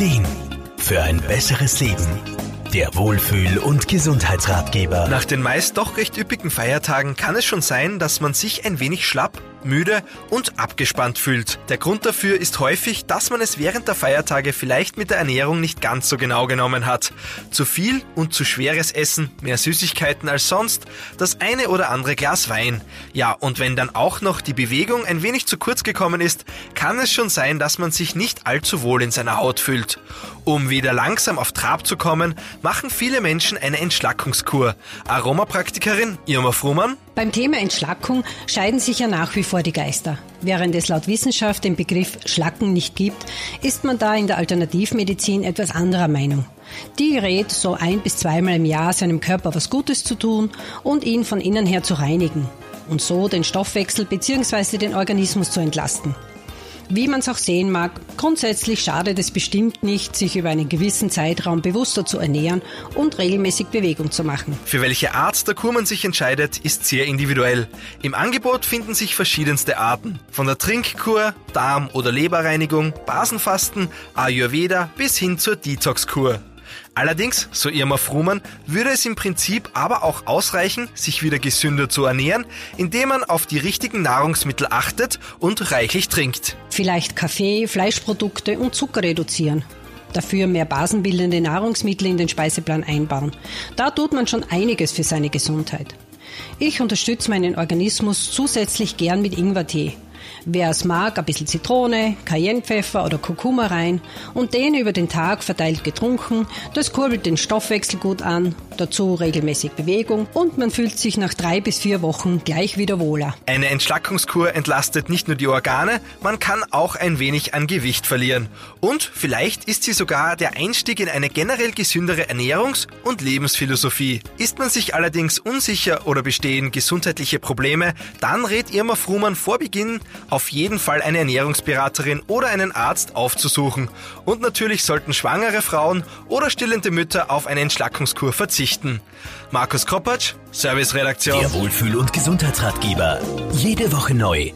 Ideen für ein besseres Leben. Der Wohlfühl- und Gesundheitsratgeber. Nach den meist doch recht üppigen Feiertagen kann es schon sein, dass man sich ein wenig schlapp müde und abgespannt fühlt. Der Grund dafür ist häufig, dass man es während der Feiertage vielleicht mit der Ernährung nicht ganz so genau genommen hat. Zu viel und zu schweres Essen, mehr Süßigkeiten als sonst, das eine oder andere Glas Wein. Ja, und wenn dann auch noch die Bewegung ein wenig zu kurz gekommen ist, kann es schon sein, dass man sich nicht allzu wohl in seiner Haut fühlt. Um wieder langsam auf Trab zu kommen, machen viele Menschen eine Entschlackungskur. Aromapraktikerin Irma Frumann beim Thema Entschlackung scheiden sich ja nach wie vor die Geister. Während es laut Wissenschaft den Begriff Schlacken nicht gibt, ist man da in der Alternativmedizin etwas anderer Meinung. Die rät, so ein bis zweimal im Jahr seinem Körper was Gutes zu tun und ihn von innen her zu reinigen und so den Stoffwechsel bzw. den Organismus zu entlasten. Wie man es auch sehen mag, grundsätzlich schadet es bestimmt nicht, sich über einen gewissen Zeitraum bewusster zu ernähren und regelmäßig Bewegung zu machen. Für welche Art der Kur man sich entscheidet, ist sehr individuell. Im Angebot finden sich verschiedenste Arten. Von der Trinkkur, Darm- oder Leberreinigung, Basenfasten, Ayurveda bis hin zur Detoxkur. Allerdings, so Irma Frumann, würde es im Prinzip aber auch ausreichen, sich wieder gesünder zu ernähren, indem man auf die richtigen Nahrungsmittel achtet und reichlich trinkt. Vielleicht Kaffee, Fleischprodukte und Zucker reduzieren. Dafür mehr basenbildende Nahrungsmittel in den Speiseplan einbauen. Da tut man schon einiges für seine Gesundheit. Ich unterstütze meinen Organismus zusätzlich gern mit Ingwertee. Wer es mag, ein bisschen Zitrone, Cayennepfeffer oder Kurkuma rein und den über den Tag verteilt getrunken. Das kurbelt den Stoffwechsel gut an, dazu regelmäßig Bewegung und man fühlt sich nach drei bis vier Wochen gleich wieder wohler. Eine Entschlackungskur entlastet nicht nur die Organe, man kann auch ein wenig an Gewicht verlieren. Und vielleicht ist sie sogar der Einstieg in eine generell gesündere Ernährungs- und Lebensphilosophie. Ist man sich allerdings unsicher oder bestehen gesundheitliche Probleme, dann rät Irma Frumann vor Beginn auf jeden Fall eine Ernährungsberaterin oder einen Arzt aufzusuchen. Und natürlich sollten schwangere Frauen oder stillende Mütter auf eine Entschlackungskur verzichten. Markus Kropatsch, Serviceredaktion. Der Wohlfühl- und Gesundheitsratgeber. Jede Woche neu.